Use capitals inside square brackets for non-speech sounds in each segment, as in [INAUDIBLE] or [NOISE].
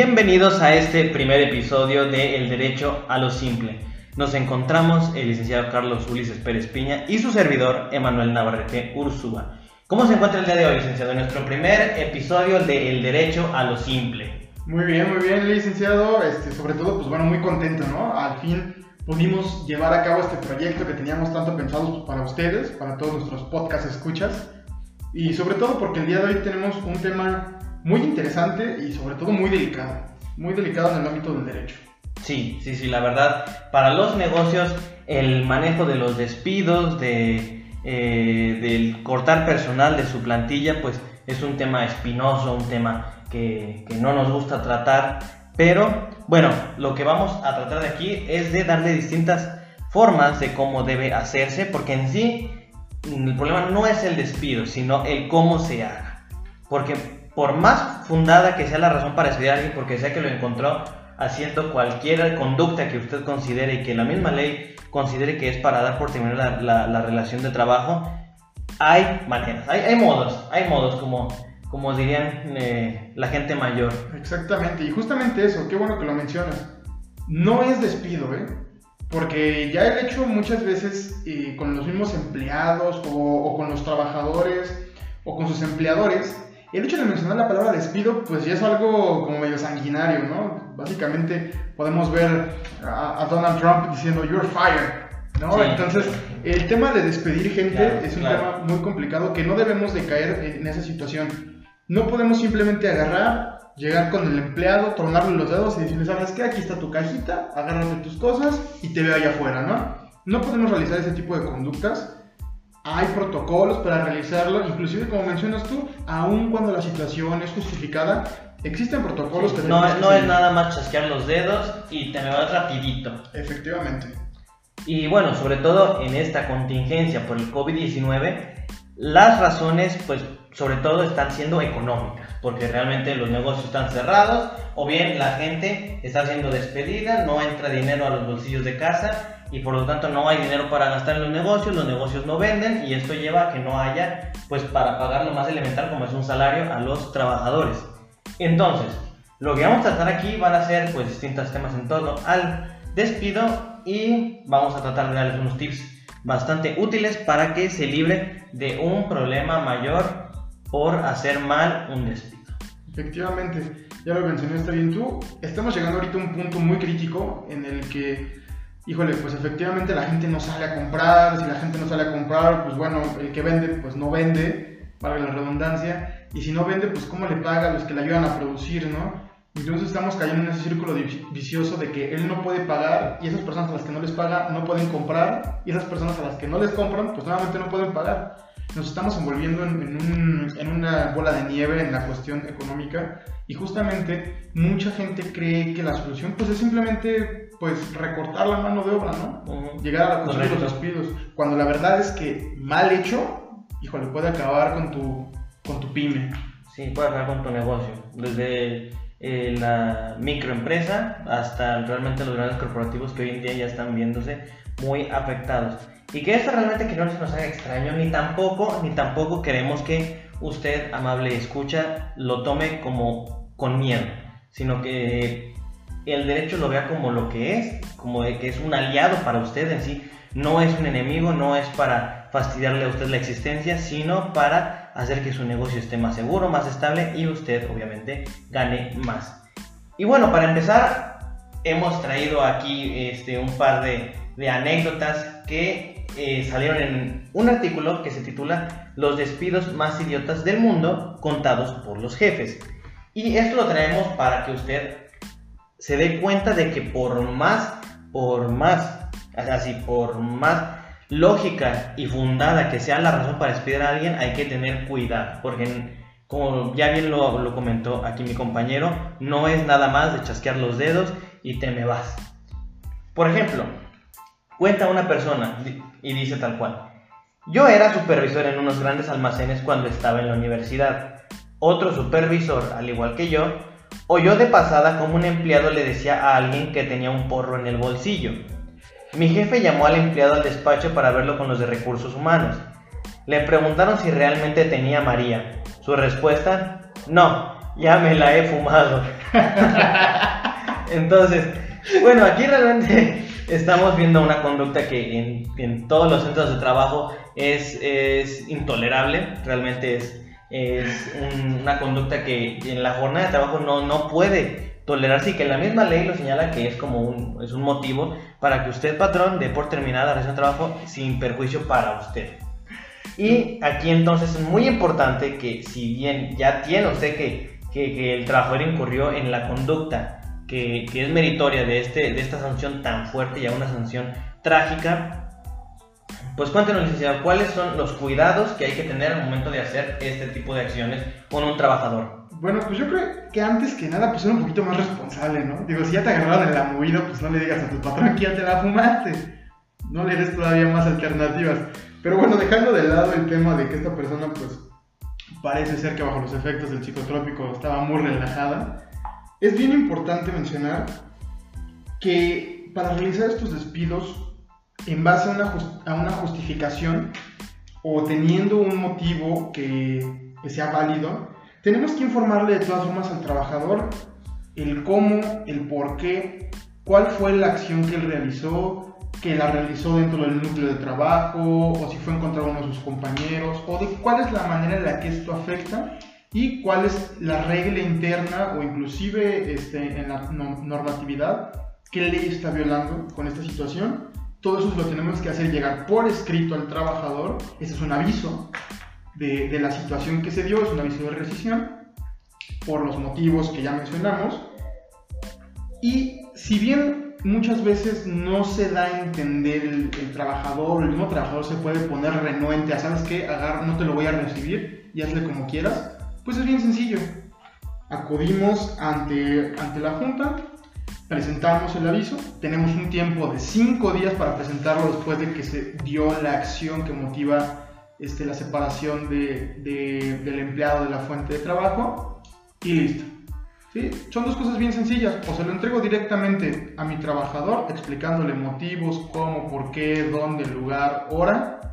Bienvenidos a este primer episodio de El Derecho a lo Simple. Nos encontramos el licenciado Carlos Ulises Pérez Piña y su servidor Emanuel Navarrete Ursúa. ¿Cómo se encuentra el día de hoy, licenciado? En nuestro primer episodio de El Derecho a lo Simple. Muy bien, muy bien, licenciado. Este, sobre todo, pues bueno, muy contento, ¿no? Al fin pudimos llevar a cabo este proyecto que teníamos tanto pensado para ustedes, para todos nuestros podcast escuchas. Y sobre todo porque el día de hoy tenemos un tema muy interesante y sobre todo muy delicado, muy delicado en el ámbito del derecho. Sí, sí, sí, la verdad, para los negocios el manejo de los despidos, de, eh, del cortar personal de su plantilla, pues es un tema espinoso, un tema que, que no nos gusta tratar, pero bueno, lo que vamos a tratar de aquí es de darle distintas formas de cómo debe hacerse, porque en sí el problema no es el despido, sino el cómo se haga. Porque por más fundada que sea la razón para despedir a alguien, porque sea que lo encontró haciendo cualquier conducta que usted considere y que la misma ley considere que es para dar por terminar la, relación de trabajo, hay maneras, hay, modos, hay modos como, como dirían eh, la gente mayor. Exactamente, y justamente eso, qué bueno que lo mencionas. No es despido, ¿eh? Porque ya he hecho muchas veces eh, con los mismos empleados o, o con los trabajadores o con sus empleadores, el hecho de mencionar la palabra despido, pues ya es algo como medio sanguinario, ¿no? Básicamente podemos ver a, Donald Trump diciendo, you're fired, ¿no? Entonces, el tema de despedir gente es un tema muy complicado que no debemos de caer en esa situación. No podemos simplemente agarrar, llegar con el empleado, tornarle los dedos y decirle, ¿sabes qué? Aquí está tu cajita, agárrate tus cosas y te veo allá afuera, ¿no? No podemos realizar ese tipo de conductas hay protocolos para realizarlo, inclusive como mencionas tú, aun cuando la situación es justificada, existen protocolos que... No, no es nada más chasquear los dedos y te me vas rapidito. Efectivamente. Y bueno, sobre todo en esta contingencia por el COVID-19, las razones pues sobre todo están siendo económicas, porque realmente los negocios están cerrados o bien la gente está siendo despedida, no entra dinero a los bolsillos de casa y por lo tanto no hay dinero para gastar en los negocios, los negocios no venden y esto lleva a que no haya pues para pagar lo más elemental como es un salario a los trabajadores. Entonces, lo que vamos a tratar aquí van a ser pues distintos temas en torno al despido y vamos a tratar de darles unos tips bastante útiles para que se libre de un problema mayor por hacer mal un despido. Efectivamente, ya lo mencionaste bien tú, estamos llegando ahorita a un punto muy crítico en el que híjole, pues efectivamente la gente no sale a comprar, si la gente no sale a comprar, pues bueno, el que vende, pues no vende, para la redundancia, y si no vende, pues cómo le paga a los que le ayudan a producir, ¿no? Entonces estamos cayendo en ese círculo vicioso de que él no puede pagar y esas personas a las que no les paga no pueden comprar y esas personas a las que no les compran pues nuevamente no pueden pagar. Nos estamos envolviendo en, en una bola de nieve en la cuestión económica y justamente mucha gente cree que la solución pues es simplemente pues recortar la mano de obra, ¿no? Llegar a la cuestión de los despidos. Cuando la verdad es que mal hecho, híjole, puede acabar con tu, con tu pyme. Sí, puede acabar con tu negocio. Desde eh, la microempresa hasta realmente los grandes corporativos que hoy en día ya están viéndose muy afectados. Y que esto realmente que no se nos haga extraño, ni tampoco, ni tampoco queremos que usted, amable escucha, lo tome como con miedo, sino que el derecho lo vea como lo que es, como de que es un aliado para usted en sí, no es un enemigo, no es para fastidiarle a usted la existencia, sino para hacer que su negocio esté más seguro, más estable y usted obviamente gane más. Y bueno, para empezar, hemos traído aquí este, un par de, anécdotas que eh, salieron en un artículo que se titula Los despidos más idiotas del mundo contados por los jefes. Y esto lo traemos para que usted se dé cuenta de que por más, por más, así, por más lógica y fundada que sea la razón para despedir a alguien, hay que tener cuidado, porque como ya bien lo, comentó aquí mi compañero, no es nada más de chasquear los dedos y te me vas. Por ejemplo, cuenta una persona y dice tal cual. Yo era supervisor en unos grandes almacenes cuando estaba en la universidad. Otro supervisor, al igual que yo, Oyó de pasada como un empleado le decía a alguien que tenía un porro en el bolsillo. Mi jefe llamó al empleado al despacho para verlo con los de recursos humanos. Le preguntaron si realmente tenía María. Su respuesta, no, ya me la he fumado. [LAUGHS] Entonces, bueno, aquí realmente [LAUGHS] estamos viendo una conducta que en, todos los centros de trabajo es intolerable, realmente es, es un- una conducta que en la jornada de trabajo no, no puede tolerarse y que la misma ley lo señala que es como un, es un motivo para que usted, patrón, dé por terminada la relación de trabajo sin perjuicio para usted. Y aquí entonces es muy importante que si bien ya tiene usted que, que, que el trabajador incurrió en la conducta que, que es meritoria de, este, de esta sanción tan fuerte y a una sanción trágica, pues cuéntenos, licenciado, ¿cuáles son los cuidados que hay que tener al momento de hacer este tipo de acciones con un trabajador? Bueno, pues yo creo que antes que nada, pues ser un poquito más responsable, ¿no? Digo, si ya te agarraron en la movida, pues no le digas a tu patrón que ya te la fumaste. No le des todavía más alternativas. Pero bueno, dejando de lado el tema de que esta persona, pues, parece ser que bajo los efectos del psicotrópico estaba muy relajada, es bien importante mencionar que para realizar estos despidos, en base a una, a una justificación o teniendo un motivo que, que sea válido, tenemos que informarle de todas formas al trabajador el cómo, el por qué, cuál fue la acción que él realizó, que la realizó dentro del núcleo de trabajo, o si fue encontrar uno de sus compañeros, o de cuál es la manera en la que esto afecta y cuál es la regla interna o inclusive este, en la no- normatividad, qué ley está violando con esta situación. Todo eso lo tenemos que hacer llegar por escrito al trabajador. Ese es un aviso de, de la situación que se dio, es un aviso de rescisión por los motivos que ya mencionamos. Y si bien muchas veces no se da a entender el, el trabajador, el mismo trabajador se puede poner renuente a, ¿sabes qué? Agar, no te lo voy a recibir y hazle como quieras, pues es bien sencillo. Acudimos ante, ante la junta, presentamos el aviso, tenemos un tiempo de 5 días para presentarlo después de que se dio la acción que motiva este, la separación de- de- del empleado de la fuente de trabajo y listo. ¿Sí? Son dos cosas bien sencillas. O se lo entrego directamente a mi trabajador explicándole motivos, cómo, por qué, dónde, lugar, hora.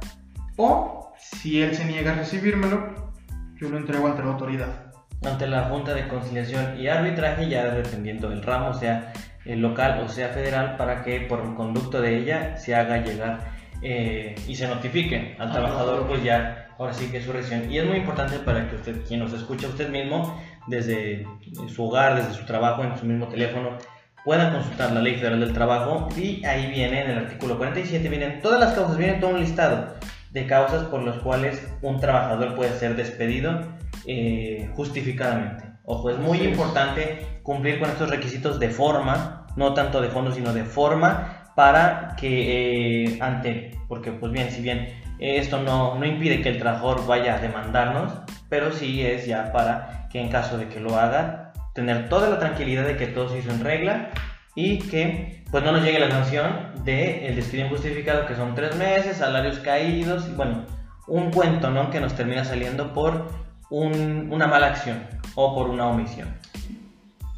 O si él se niega a recibírmelo, yo lo entrego ante la autoridad. Ante la Junta de Conciliación y Arbitraje, ya dependiendo del ramo, sea el local o sea federal, para que por un conducto de ella se haga llegar eh, y se notifique al trabajador, pues ya, ahora sí que es su rescisión. Y es muy importante para que usted, quien nos escucha, usted mismo, desde su hogar, desde su trabajo, en su mismo teléfono, pueda consultar la Ley Federal del Trabajo y ahí viene, en el artículo 47, vienen todas las causas, viene todo un listado de causas por las cuales un trabajador puede ser despedido eh, justificadamente. Ojo, es muy importante cumplir con estos requisitos de forma, no tanto de fondo, sino de forma, para que eh, ante, porque pues bien, si bien esto no, no impide que el trabajador vaya a demandarnos, pero sí es ya para que en caso de que lo haga, tener toda la tranquilidad de que todo se hizo en regla y que pues no nos llegue la sanción de el despido injustificado que son tres meses, salarios caídos y bueno, un cuento ¿no? que nos termina saliendo por un- una mala acción o por una omisión.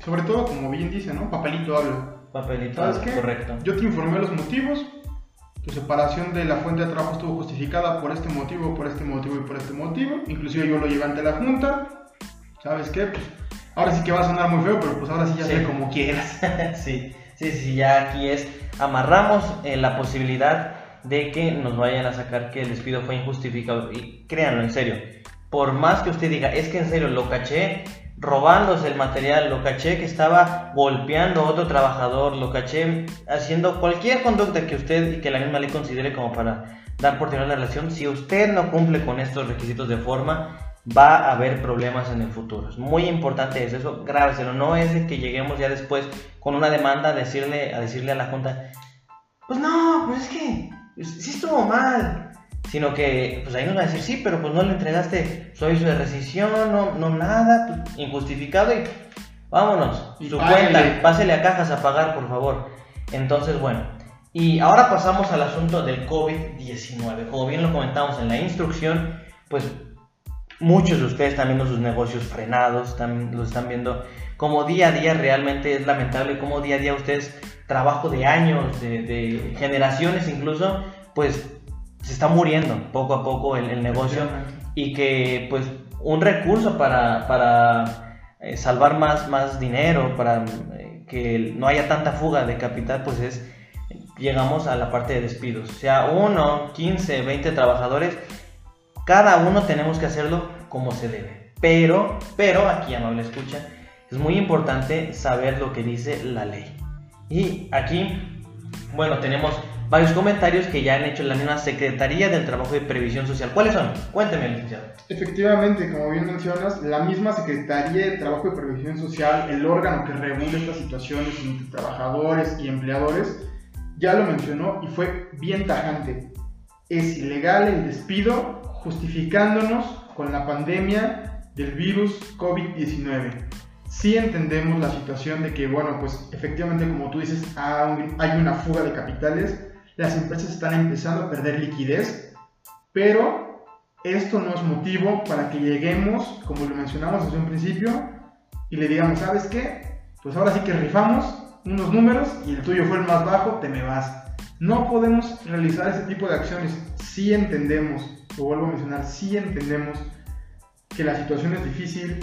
Sobre todo, como bien dice, ¿no? Papelito habla. Papelito, ¿Sabes qué? correcto. Yo te informé los motivos. Tu separación de la fuente de trabajo estuvo justificada por este motivo, por este motivo y por este motivo. Inclusive yo lo llevé ante la junta. ¿Sabes qué? Pues ahora sí que va a sonar muy feo, pero pues ahora sí ya Sí. sé como quieras. [LAUGHS] sí, sí, sí, ya aquí es, amarramos eh, la posibilidad de que nos vayan a sacar que el despido fue injustificado. Y créanlo, en serio, por más que usted diga, es que en serio lo caché robándose el material, lo caché que estaba golpeando a otro trabajador, lo caché haciendo cualquier conducta que usted y que la misma ley considere como para dar por terminada la relación, si usted no cumple con estos requisitos de forma, va a haber problemas en el futuro. Es muy importante eso, eso grábeselo. No es de que lleguemos ya después con una demanda a decirle a, decirle a la Junta, pues no, pues es que sí estuvo mal. Sino que pues ahí nos va a decir, sí, pero pues no le entregaste su aviso de rescisión, no, no nada, injustificado y vámonos. Y su cuenta, pásele a cajas a pagar, por favor. Entonces, bueno. Y ahora pasamos al asunto del COVID-19. Como bien lo comentamos en la instrucción, pues muchos de ustedes están viendo sus negocios frenados, están, los están viendo como día a día realmente es lamentable, como día a día ustedes, trabajo de años, de, de generaciones incluso, pues se está muriendo poco a poco el, el negocio y que pues un recurso para, para eh, salvar más, más dinero, para eh, que no haya tanta fuga de capital, pues es, llegamos a la parte de despidos. O sea, uno, 15, 20 trabajadores, cada uno tenemos que hacerlo como se debe. Pero, pero, aquí amable escucha, es muy importante saber lo que dice la ley. Y aquí, bueno, tenemos varios comentarios que ya han hecho la misma Secretaría del Trabajo y Previsión Social. ¿Cuáles son? Cuénteme, licenciado. Efectivamente, como bien mencionas, la misma Secretaría de Trabajo y Previsión Social, el órgano que regula estas situaciones entre trabajadores y empleadores, ya lo mencionó y fue bien tajante. Es ilegal el despido justificándonos con la pandemia del virus COVID-19. Sí entendemos la situación de que, bueno, pues efectivamente, como tú dices, hay una fuga de capitales, las empresas están empezando a perder liquidez, pero esto no es motivo para que lleguemos, como lo mencionamos desde un principio, y le digamos, ¿sabes qué? Pues ahora sí que rifamos unos números y el tuyo fue el más bajo, te me vas. No podemos realizar ese tipo de acciones. Si entendemos, lo vuelvo a mencionar, si entendemos que la situación es difícil,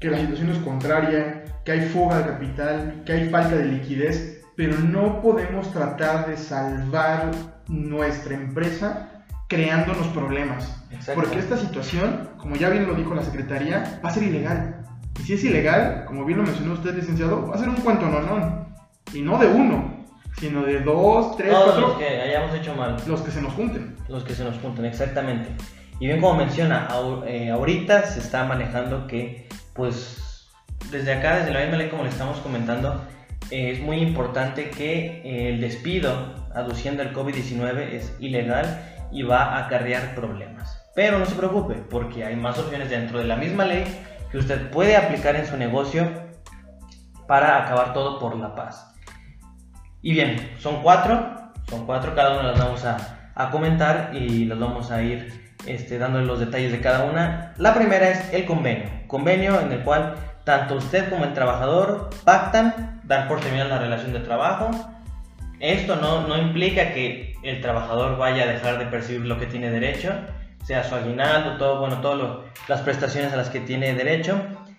que la situación es contraria, que hay fuga de capital, que hay falta de liquidez, pero no podemos tratar de salvar nuestra empresa creándonos problemas. Porque esta situación, como ya bien lo dijo la Secretaría, va a ser ilegal. Y si es ilegal, como bien lo mencionó usted, licenciado, va a ser un cuento no, no. Y no de uno, sino de dos, tres, Todos los que hayamos hecho mal. Los que se nos junten. Los que se nos junten, exactamente. Y bien como menciona, eh, ahorita se está manejando que, pues, desde acá, desde la misma ley como le estamos comentando, es muy importante que eh, el despido aduciendo el COVID-19 es ilegal y va a acarrear problemas. Pero no se preocupe, porque hay más opciones dentro de la misma ley que usted puede aplicar en su negocio para acabar todo por la paz. Y bien, son cuatro, son cuatro, cada una las vamos a, a comentar y las vamos a ir este, dándole los detalles de cada una. La primera es el convenio, convenio en el cual tanto usted como el trabajador pactan dar por terminar la relación de trabajo. Esto no, no implica que el trabajador vaya a dejar de percibir lo que tiene derecho, sea su aguinaldo, todo, bueno, todas las prestaciones a las que tiene derecho.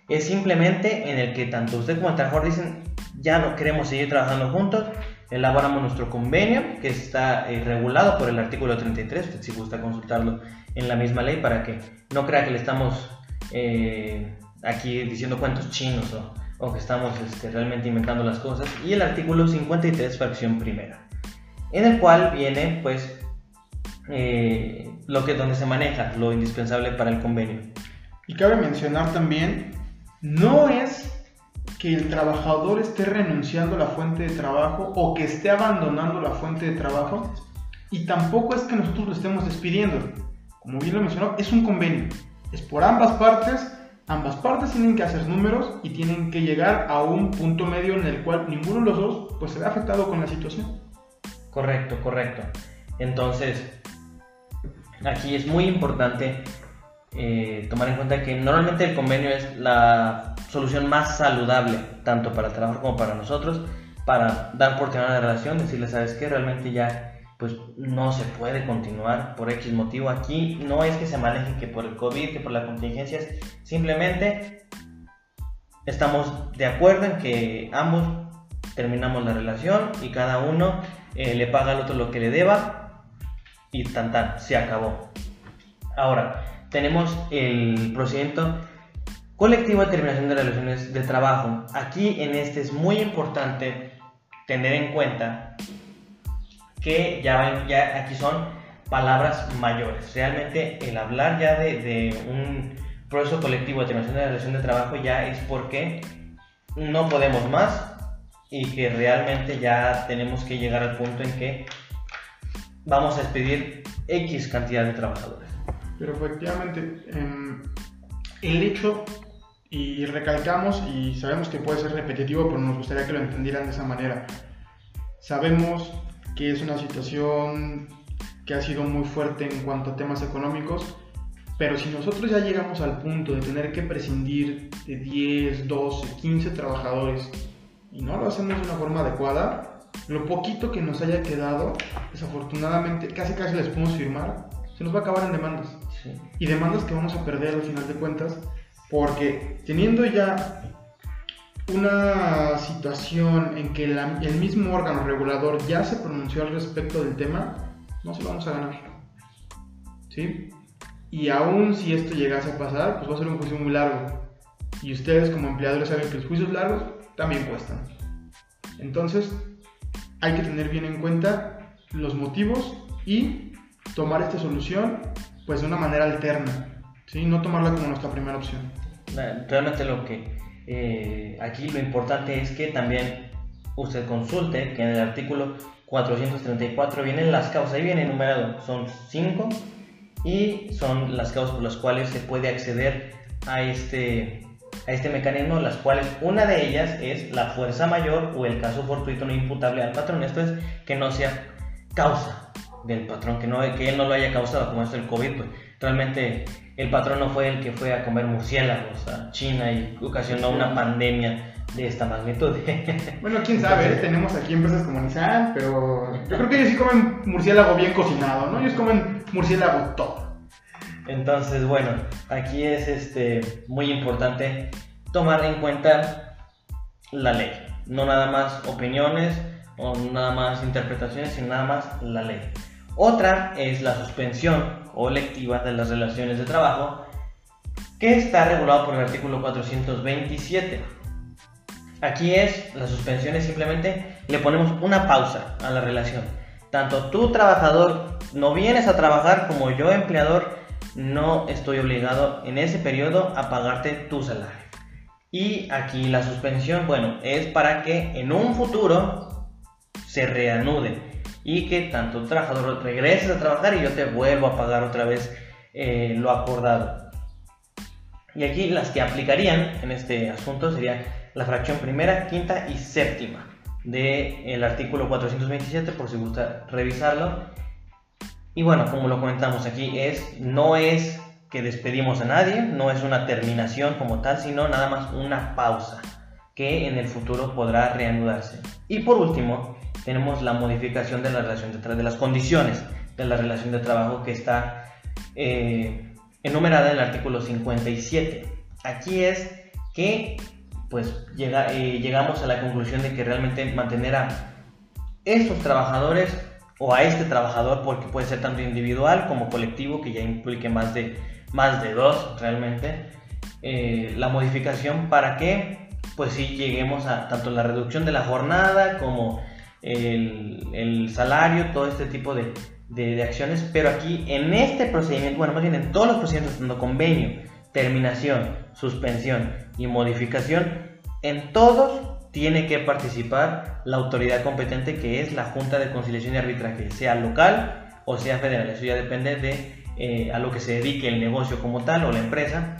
Es simplemente en el que tanto usted como el trabajador dicen, ya no queremos seguir trabajando juntos, elaboramos nuestro convenio que está eh, regulado por el artículo 33, usted si gusta consultarlo en la misma ley para que no crea que le estamos eh, aquí diciendo cuentos chinos o, que estamos este, realmente inventando las cosas, y el artículo 53, fracción primera, en el cual viene pues eh, lo que donde se maneja lo indispensable para el convenio. Y cabe mencionar también, no es que el trabajador esté renunciando a la fuente de trabajo o que esté abandonando la fuente de trabajo, y tampoco es que nosotros lo estemos despidiendo. Como bien lo mencionó, es un convenio. Es por ambas partes Ambas partes tienen que hacer números y tienen que llegar a un punto medio en el cual ninguno de los dos pues, se ve afectado con la situación. Correcto, correcto. Entonces, aquí es muy importante eh, tomar en cuenta que normalmente el convenio es la solución más saludable, tanto para el trabajador como para nosotros, para dar por terminada la relación, decirle, sabes que realmente ya pues no se puede continuar por X motivo. Aquí no es que se maneje que por el COVID, que por las contingencias, simplemente estamos de acuerdo en que ambos terminamos la relación y cada uno eh, le paga al otro lo que le deba y tan tan, se acabó. Ahora, tenemos el procedimiento colectivo de terminación de relaciones de trabajo. Aquí en este es muy importante tener en cuenta que ya, ya aquí son palabras mayores. Realmente el hablar ya de, un proceso colectivo de terminación de la relación de trabajo ya es porque no podemos más y que realmente ya tenemos que llegar al punto en que vamos a despedir X cantidad de trabajadores. Pero efectivamente, em, el hecho, y recalcamos, y sabemos que puede ser repetitivo, pero nos gustaría que lo entendieran de esa manera. Sabemos que es una situación que ha sido muy fuerte en cuanto a temas económicos, pero si nosotros ya llegamos al punto de tener que prescindir de 10, 12, 15 trabajadores y no lo hacemos de una forma adecuada, lo poquito que nos haya quedado, desafortunadamente, casi casi les podemos firmar, se nos va a acabar en demandas. Y demandas que vamos a perder al final de cuentas, porque teniendo ya una situación en que el mismo órgano regulador ya se pronunció al respecto del tema, no se lo vamos a ganar. ¿Sí? Y aún si esto llegase a pasar, pues va a ser un juicio muy largo. Y ustedes como empleadores saben que los juicios largos también cuestan. Entonces, hay que tener bien en cuenta los motivos y tomar esta solución pues de una manera alterna, ¿sí? no tomarla como nuestra primera opción. Realmente lo que eh, aquí lo importante es que también usted consulte que en el artículo 434 vienen las causas, ahí viene enumerado, son cinco y son las causas por las cuales se puede acceder a este, a este mecanismo, las cuales una de ellas es la fuerza mayor o el caso fortuito no imputable al patrón, esto es que no sea causa del patrón, que, no, que él no lo haya causado, como esto el COVID, pues realmente el patrón no fue el que fue a comer murciélagos a China y ocasionó una pandemia de esta magnitud. [LAUGHS] bueno, quién sabe, tenemos aquí empresas como Nissan, pero yo creo que ellos sí comen murciélago bien cocinado, ¿no? Ellos comen murciélago todo. Entonces, bueno, aquí es este, muy importante tomar en cuenta la ley, no nada más opiniones o nada más interpretaciones, sino nada más la ley. Otra es la suspensión colectiva de las relaciones de trabajo, que está regulado por el artículo 427. Aquí es, la suspensión es simplemente, le ponemos una pausa a la relación. Tanto tú trabajador no vienes a trabajar como yo empleador no estoy obligado en ese periodo a pagarte tu salario. Y aquí la suspensión, bueno, es para que en un futuro se reanude y que tanto el trabajador regreses a trabajar y yo te vuelvo a pagar otra vez eh, lo acordado. Y aquí las que aplicarían en este asunto sería la fracción primera, quinta y séptima del artículo 427 por si gusta revisarlo. Y bueno, como lo comentamos aquí, es, no es que despedimos a nadie, no es una terminación como tal, sino nada más una pausa que en el futuro podrá reanudarse. Y por último, tenemos la modificación de la relación de, de las condiciones de la relación de trabajo que está eh, enumerada en el artículo 57. Aquí es que pues llega, eh, llegamos a la conclusión de que realmente mantener a estos trabajadores o a este trabajador, porque puede ser tanto individual como colectivo, que ya implique más de, más de dos realmente, eh, la modificación para que pues sí lleguemos a tanto la reducción de la jornada como el, salario, todo este tipo de, de, acciones, pero aquí en este procedimiento, bueno, más bien en todos los procedimientos, tanto convenio, terminación, suspensión y modificación, en todos tiene que participar la autoridad competente que es la Junta de Conciliación y Arbitraje, sea local o sea federal. Eso ya depende de eh, a lo que se dedique el negocio como tal o la empresa.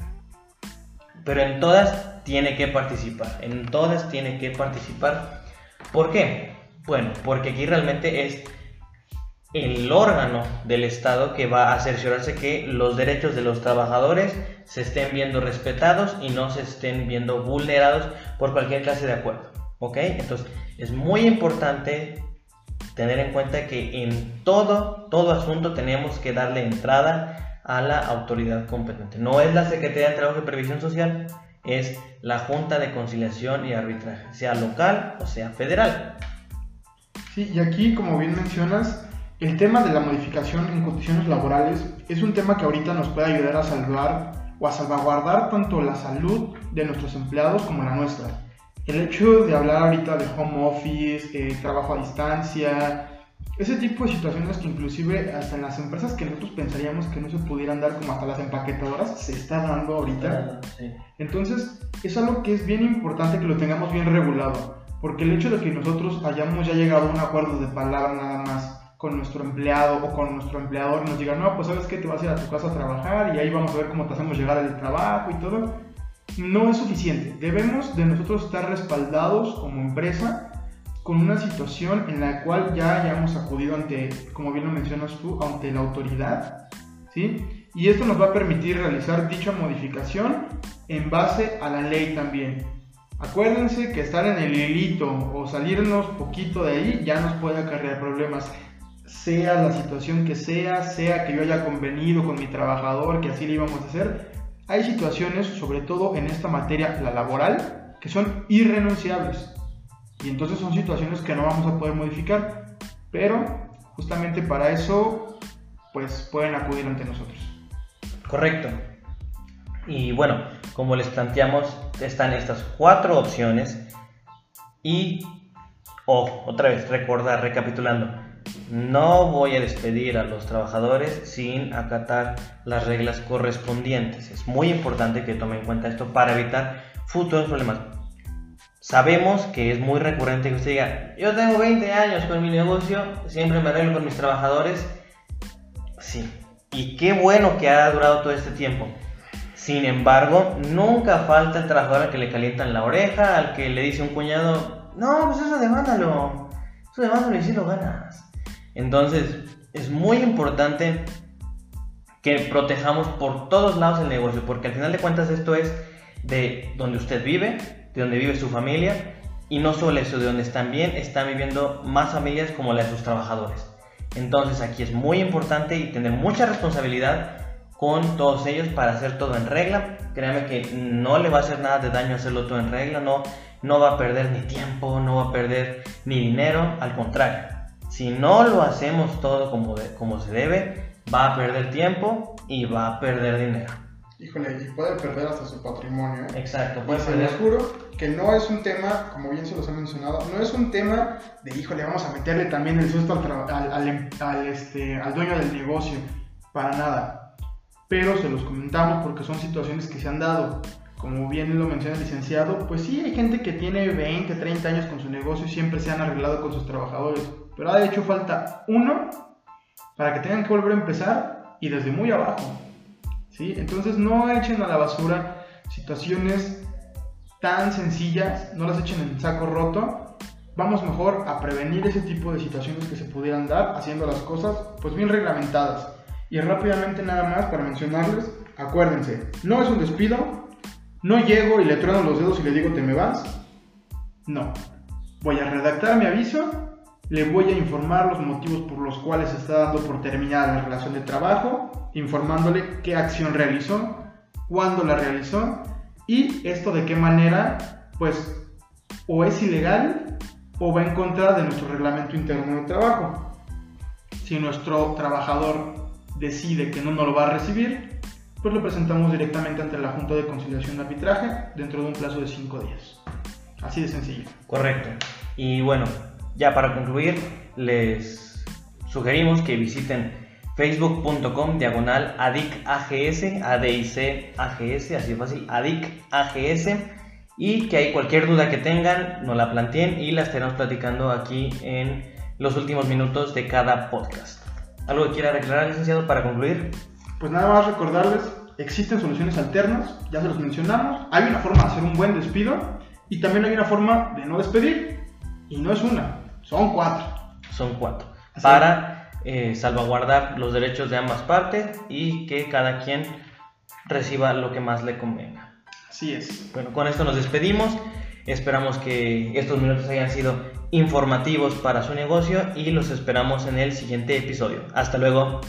Pero en todas tiene que participar. En todas tiene que participar. ¿Por qué? Bueno, porque aquí realmente es el órgano del Estado que va a cerciorarse que los derechos de los trabajadores se estén viendo respetados y no se estén viendo vulnerados por cualquier clase de acuerdo. ¿Ok? Entonces es muy importante tener en cuenta que en todo, todo asunto tenemos que darle entrada a la autoridad competente. No es la Secretaría de Trabajo y Previsión Social, es la Junta de Conciliación y Arbitraje, sea local o sea federal. Sí, y aquí, como bien mencionas, el tema de la modificación en condiciones laborales es un tema que ahorita nos puede ayudar a salvar o a salvaguardar tanto la salud de nuestros empleados como la nuestra. El hecho de hablar ahorita de home office, eh, trabajo a distancia, ese tipo de situaciones que inclusive hasta en las empresas que nosotros pensaríamos que no se pudieran dar como hasta las empaquetadoras, se está dando ahorita. Entonces es algo que es bien importante que lo tengamos bien regulado. Porque el hecho de que nosotros hayamos ya llegado a un acuerdo de palabra nada más con nuestro empleado o con nuestro empleador nos diga, no, pues sabes que te vas a ir a tu casa a trabajar y ahí vamos a ver cómo te hacemos llegar al trabajo y todo, no es suficiente. Debemos de nosotros estar respaldados como empresa con una situación en la cual ya hayamos acudido ante, como bien lo mencionas tú, ante la autoridad, ¿sí? Y esto nos va a permitir realizar dicha modificación en base a la ley también. Acuérdense que estar en el hilito o salirnos poquito de ahí ya nos puede acarrear problemas. Sea la situación que sea, sea que yo haya convenido con mi trabajador que así le íbamos a hacer. Hay situaciones, sobre todo en esta materia, la laboral, que son irrenunciables. Y entonces son situaciones que no vamos a poder modificar. Pero justamente para eso, pues pueden acudir ante nosotros. Correcto. Y bueno, como les planteamos, están estas cuatro opciones. Y, oh, otra vez, recordar, recapitulando, no voy a despedir a los trabajadores sin acatar las reglas correspondientes. Es muy importante que tomen en cuenta esto para evitar futuros problemas. Sabemos que es muy recurrente que usted diga, yo tengo 20 años con mi negocio, siempre me arreglo con mis trabajadores. Sí, y qué bueno que ha durado todo este tiempo. Sin embargo, nunca falta el trabajador al que le calientan la oreja, al que le dice un cuñado, no, pues eso demándalo, eso demándalo y si lo ganas. Entonces, es muy importante que protejamos por todos lados el negocio, porque al final de cuentas esto es de donde usted vive, de donde vive su familia, y no solo eso, de donde están bien, están viviendo más familias como las de sus trabajadores. Entonces aquí es muy importante y tener mucha responsabilidad con todos ellos para hacer todo en regla. Créanme que no le va a hacer nada de daño hacerlo todo en regla, no, no va a perder ni tiempo, no va a perder ni dinero, al contrario si no lo hacemos todo como, como se debe, va a perder tiempo y va a perder dinero. Híjole, y puede perder hasta su patrimonio. ¿eh? Exacto, puede se les juro que no es un tema, como bien se los he mencionado, no es un tema de, híjole, vamos a meterle también el susto al, al, al, este, al dueño del negocio. Para nada. Pero se los comentamos porque son situaciones que se han dado. Como bien lo menciona el licenciado, pues sí, hay gente que tiene 20, 30 años con su negocio y siempre se han arreglado con sus trabajadores pero ha hecho falta uno para que tengan que volver a empezar y desde muy abajo. ¿sí? Entonces no echen a la basura situaciones tan sencillas, no las echen en saco roto. Vamos mejor a prevenir ese tipo de situaciones que se pudieran dar haciendo las cosas pues bien reglamentadas. Y rápidamente nada más para mencionarles, acuérdense, no es un despido, no llego y le trueno los dedos y le digo te me vas. No. Voy a redactar mi aviso le voy a informar los motivos por los cuales está dando por terminada la relación de trabajo, informándole qué acción realizó, cuándo la realizó y esto de qué manera, pues, o es ilegal o va en contra de nuestro reglamento interno de trabajo. Si nuestro trabajador decide que no nos lo va a recibir, pues lo presentamos directamente ante la Junta de Conciliación de Arbitraje dentro de un plazo de 5 días. Así de sencillo. Correcto. Y bueno, ya para concluir, les sugerimos que visiten facebook.com diagonal adicags, ADIC AGS, así de fácil, ADIC y que hay cualquier duda que tengan, nos la planteen y la estaremos platicando aquí en los últimos minutos de cada podcast. ¿Algo que quiera declarar, licenciado, para concluir? Pues nada más recordarles, existen soluciones alternas, ya se los mencionamos, hay una forma de hacer un buen despido y también hay una forma de no despedir, y no es una, son cuatro. Son cuatro. para eh, salvaguardar los derechos de ambas partes y que cada quien reciba lo que más le convenga. Así es. Bueno, con esto nos despedimos. Esperamos que estos minutos hayan sido informativos para su negocio y los esperamos en el siguiente episodio. Hasta luego.